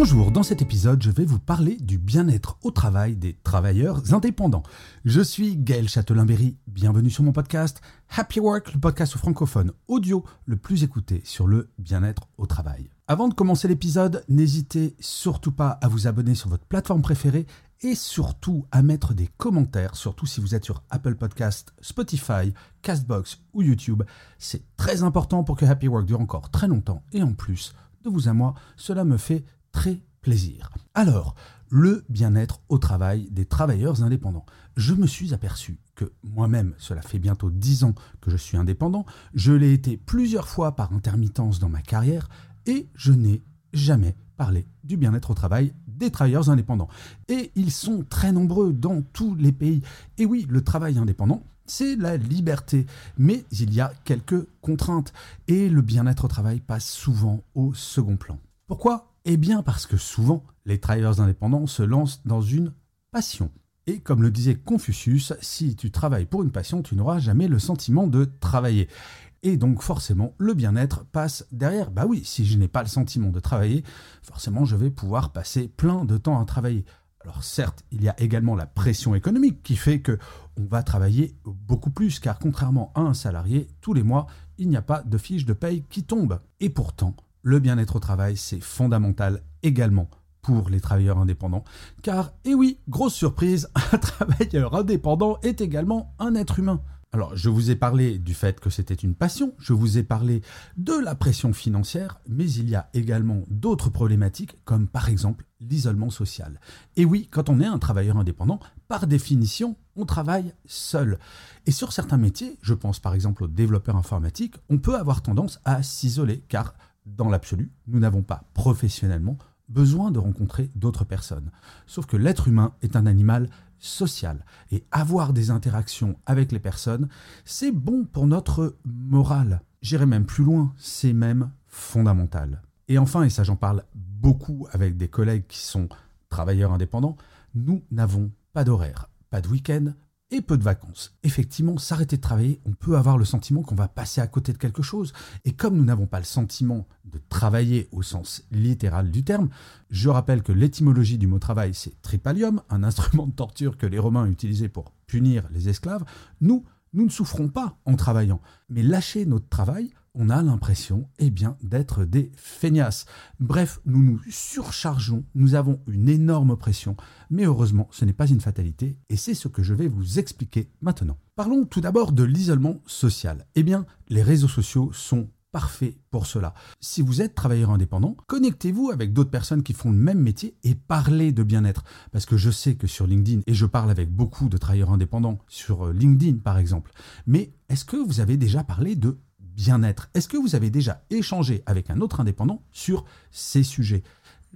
Bonjour, dans cet épisode, je vais vous parler du bien-être au travail des travailleurs indépendants. Je suis Gaël Châtelain-Berry, bienvenue sur mon podcast Happy Work, le podcast francophone audio le plus écouté sur le bien-être au travail. Avant de commencer l'épisode, n'hésitez surtout pas à vous abonner sur votre plateforme préférée et surtout à mettre des commentaires, surtout si vous êtes sur Apple Podcast, Spotify, Castbox ou YouTube. C'est très important pour que Happy Work dure encore très longtemps et en plus, de vous à moi, cela me fait très plaisir. Alors, le bien-être au travail des travailleurs indépendants. Je me suis aperçu que moi-même, cela fait bientôt 10 ans que je suis indépendant, je l'ai été plusieurs fois par intermittence dans ma carrière et je n'ai jamais parlé du bien-être au travail des travailleurs indépendants. Et ils sont très nombreux dans tous les pays. Et oui, le travail indépendant, c'est la liberté, mais il y a quelques contraintes et le bien-être au travail passe souvent au second plan. Pourquoi Eh bien parce que souvent, les travailleurs indépendants se lancent dans une passion. Et comme le disait Confucius, si tu travailles pour une passion, tu n'auras jamais le sentiment de travailler. Et donc forcément, le bien-être passe derrière. Bah oui, si je n'ai pas le sentiment de travailler, forcément, je vais pouvoir passer plein de temps à travailler. Alors certes, il y a également la pression économique qui fait que on va travailler beaucoup plus, car contrairement à un salarié, tous les mois, il n'y a pas de fiche de paye qui tombe. Et pourtant, le bien-être au travail, c'est fondamental également pour les travailleurs indépendants. Car, et oui, grosse surprise, un travailleur indépendant est également un être humain. Alors, je vous ai parlé du fait que c'était une passion, je vous ai parlé de la pression financière, mais il y a également d'autres problématiques, comme par exemple l'isolement social. Et oui, quand on est un travailleur indépendant, par définition, on travaille seul. Et sur certains métiers, je pense par exemple aux développeurs informatiques, on peut avoir tendance à s'isoler, car dans l'absolu, nous n'avons pas professionnellement besoin de rencontrer d'autres personnes. Sauf que l'être humain est un animal social et avoir des interactions avec les personnes, c'est bon pour notre morale. J'irai même plus loin, c'est même fondamental. Et enfin, et ça j'en parle beaucoup avec des collègues qui sont travailleurs indépendants, nous n'avons pas d'horaire, pas de week-end, et peu de vacances. Effectivement, s'arrêter de travailler, on peut avoir le sentiment qu'on va passer à côté de quelque chose. Et comme nous n'avons pas le sentiment de travailler au sens littéral du terme, je rappelle que l'étymologie du mot travail, c'est tripalium, un instrument de torture que les Romains utilisaient pour punir les esclaves. Nous, nous ne souffrons pas en travaillant. Mais lâcher notre travail, on a l'impression eh bien, d'être des feignasses. Bref, nous nous surchargeons, nous avons une énorme pression, mais heureusement, ce n'est pas une fatalité, et c'est ce que je vais vous expliquer maintenant. Parlons tout d'abord de l'isolement social. Eh bien, les réseaux sociaux sont parfaits pour cela. Si vous êtes travailleur indépendant, connectez-vous avec d'autres personnes qui font le même métier et parlez de bien-être. Parce que je sais que sur LinkedIn, et je parle avec beaucoup de travailleurs indépendants sur LinkedIn par exemple, mais est-ce que vous avez déjà parlé de Est-ce que vous avez déjà échangé avec un autre indépendant sur ces sujets?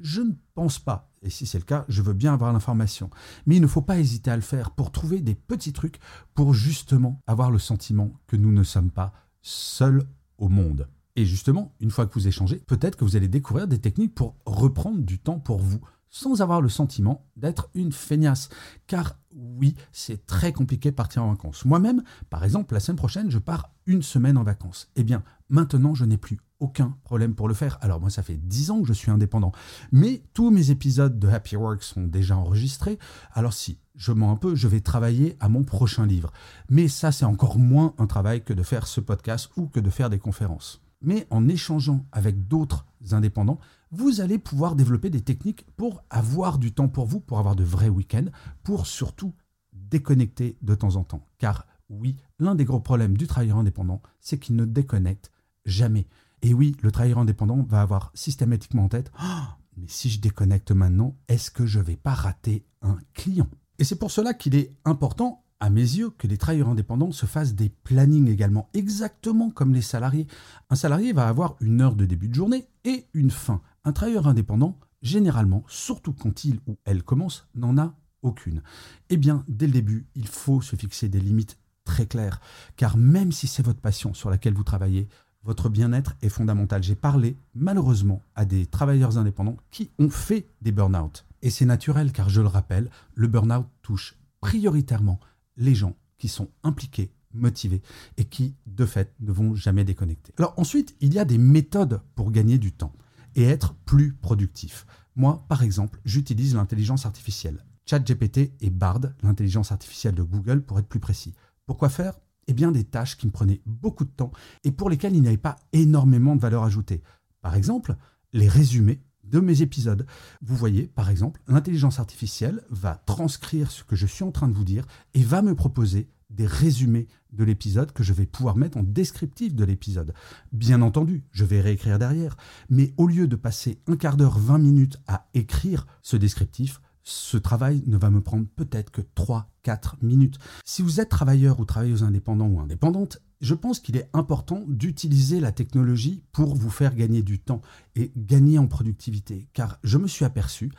Je ne pense pas. Et si c'est le cas, je veux bien avoir l'information. Mais il ne faut pas hésiter à le faire pour trouver des petits trucs pour justement avoir le sentiment que nous ne sommes pas seuls au monde. Et justement, une fois que vous échangez, peut-être que vous allez découvrir des techniques pour reprendre du temps pour vous, sans avoir le sentiment d'être une feignasse. Car oui, c'est très compliqué partir en vacances. Moi-même, par exemple, la semaine prochaine, je pars une semaine en vacances. Eh bien, maintenant, je n'ai plus aucun problème pour le faire. Alors moi, ça fait 10 ans que je suis indépendant. Mais tous mes épisodes de Happy Work sont déjà enregistrés. Alors si je mens un peu, je vais travailler à mon prochain livre. Mais ça, c'est encore moins un travail que de faire ce podcast ou que de faire des conférences. Mais en échangeant avec d'autres indépendants, vous allez pouvoir développer des techniques pour avoir du temps pour vous, pour avoir de vrais week-ends, pour surtout déconnecter de temps en temps. Car oui, l'un des gros problèmes du travailleur indépendant, c'est qu'il ne déconnecte jamais. Et oui, le travailleur indépendant va avoir systématiquement en tête, oh, mais si je déconnecte maintenant, est-ce que je vais pas rater un client? Et c'est pour cela qu'il est important à mes yeux, que les travailleurs indépendants se fassent des plannings également, exactement comme les salariés. Un salarié va avoir une heure de début de journée et une fin. Un travailleur indépendant, généralement, surtout quand il ou elle commence, n'en a aucune. Eh bien, dès le début, il faut se fixer des limites très claires, car même si c'est votre passion sur laquelle vous travaillez, votre bien-être est fondamental. J'ai parlé malheureusement à des travailleurs indépendants qui ont fait des burn-out. Et c'est naturel car je le rappelle, le burn-out touche prioritairement les gens qui sont impliqués, motivés et qui, de fait, ne vont jamais déconnecter. Alors ensuite, il y a des méthodes pour gagner du temps et être plus productif. Moi, par exemple, j'utilise l'intelligence artificielle. ChatGPT et Bard, l'intelligence artificielle de Google, pour être plus précis. Pourquoi faire? Eh bien, des tâches qui me prenaient beaucoup de temps et pour lesquelles il n'y avait pas énormément de valeur ajoutée. Par exemple, les résumés de mes épisodes. Vous voyez, par exemple, l'intelligence artificielle va transcrire ce que je suis en train de vous dire et va me proposer des résumés de l'épisode que je vais pouvoir mettre en descriptif de l'épisode. Bien entendu, je vais réécrire derrière, mais au lieu de passer un quart d'heure, 20 minutes à écrire ce descriptif, ce travail ne va me prendre peut-être que 3-4 minutes. Si vous êtes travailleur ou travailleuse indépendant ou indépendante, je pense qu'il est important d'utiliser la technologie pour vous faire gagner du temps et gagner en productivité. Car je me suis aperçu,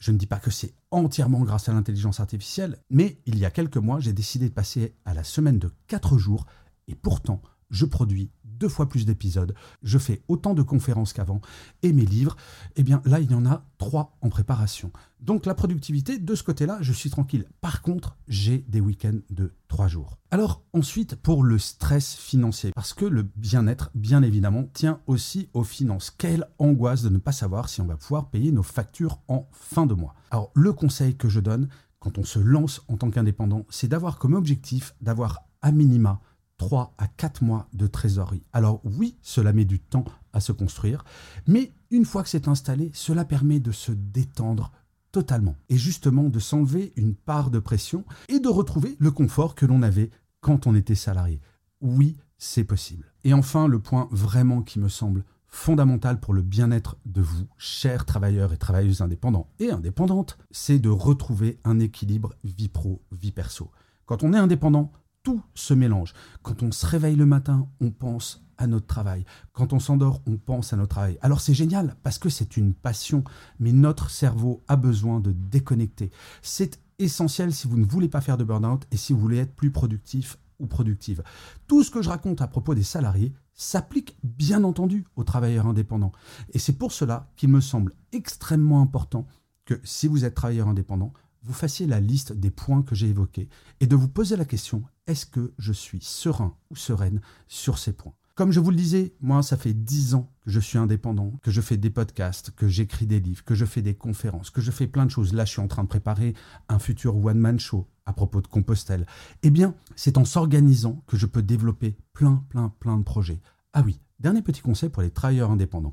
je ne dis pas que c'est entièrement grâce à l'intelligence artificielle, mais il y a quelques mois, j'ai décidé de passer à la semaine de 4 jours et pourtant, je produis deux fois plus d'épisodes, je fais autant de conférences qu'avant, et mes livres, eh bien là, il y en a trois en préparation. Donc la productivité, de ce côté-là, je suis tranquille. Par contre, j'ai des week-ends de trois jours. Alors ensuite, pour le stress financier, parce que le bien-être, bien évidemment, tient aussi aux finances. Quelle angoisse de ne pas savoir si on va pouvoir payer nos factures en fin de mois. Alors le conseil que je donne, quand on se lance en tant qu'indépendant, c'est d'avoir comme objectif d'avoir à minima 3 à 4 mois de trésorerie. Alors oui, cela met du temps à se construire, mais une fois que c'est installé, cela permet de se détendre totalement et justement de s'enlever une part de pression et de retrouver le confort que l'on avait quand on était salarié. Oui, c'est possible. Et enfin, le point vraiment qui me semble fondamental pour le bien-être de vous, chers travailleurs et travailleuses indépendants et indépendantes, c'est de retrouver un équilibre vie pro, vie perso. Quand on est indépendant, tout se mélange. Quand on se réveille le matin, on pense à notre travail. Quand on s'endort, on pense à notre travail. Alors c'est génial parce que c'est une passion, mais notre cerveau a besoin de déconnecter. C'est essentiel si vous ne voulez pas faire de burn-out et si vous voulez être plus productif ou productive. Tout ce que je raconte à propos des salariés s'applique bien entendu aux travailleurs indépendants. Et c'est pour cela qu'il me semble extrêmement important que si vous êtes travailleur indépendant, vous fassiez la liste des points que j'ai évoqués et de vous poser la question, est-ce que je suis serein ou sereine sur ces points? Comme je vous le disais, moi, ça fait dix ans que je suis indépendant, que je fais des podcasts, que j'écris des livres, que je fais des conférences, que je fais plein de choses. Là, je suis en train de préparer un futur one-man show à propos de Compostelle. Eh bien, c'est en s'organisant que je peux développer plein, plein, plein de projets. Ah oui, dernier petit conseil pour les travailleurs indépendants.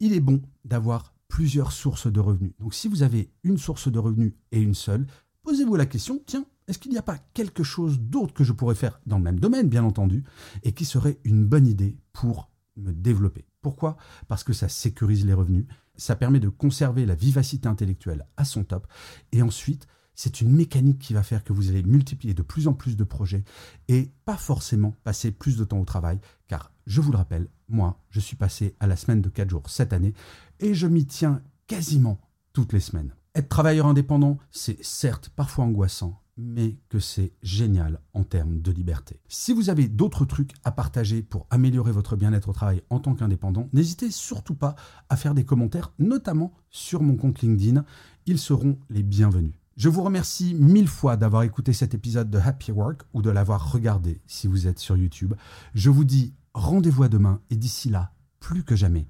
Il est bon d'avoir plusieurs sources de revenus. Donc si vous avez une source de revenus et une seule, posez-vous la question, tiens, est-ce qu'il n'y a pas quelque chose d'autre que je pourrais faire dans le même domaine, bien entendu, et qui serait une bonne idée pour me développer? Pourquoi? Parce que ça sécurise les revenus, ça permet de conserver la vivacité intellectuelle à son top, et ensuite, c'est une mécanique qui va faire que vous allez multiplier de plus en plus de projets et pas forcément passer plus de temps au travail, car je vous le rappelle, moi, je suis passé à la semaine de 4 jours cette année et je m'y tiens quasiment toutes les semaines. Être travailleur indépendant, c'est certes parfois angoissant, mais que c'est génial en termes de liberté. Si vous avez d'autres trucs à partager pour améliorer votre bien-être au travail en tant qu'indépendant, n'hésitez surtout pas à faire des commentaires, notamment sur mon compte LinkedIn. Ils seront les bienvenus. Je vous remercie mille fois d'avoir écouté cet épisode de Happy Work ou de l'avoir regardé si vous êtes sur YouTube. Je vous dis rendez-vous à demain et d'ici là, plus que jamais,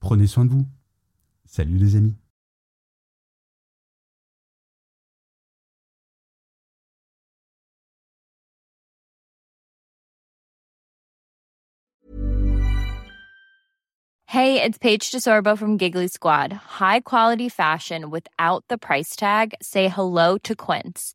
prenez soin de vous. Salut les amis. Hey, it's Paige DeSorbo from Giggly Squad. High quality fashion without the price tag. Say hello to Quince.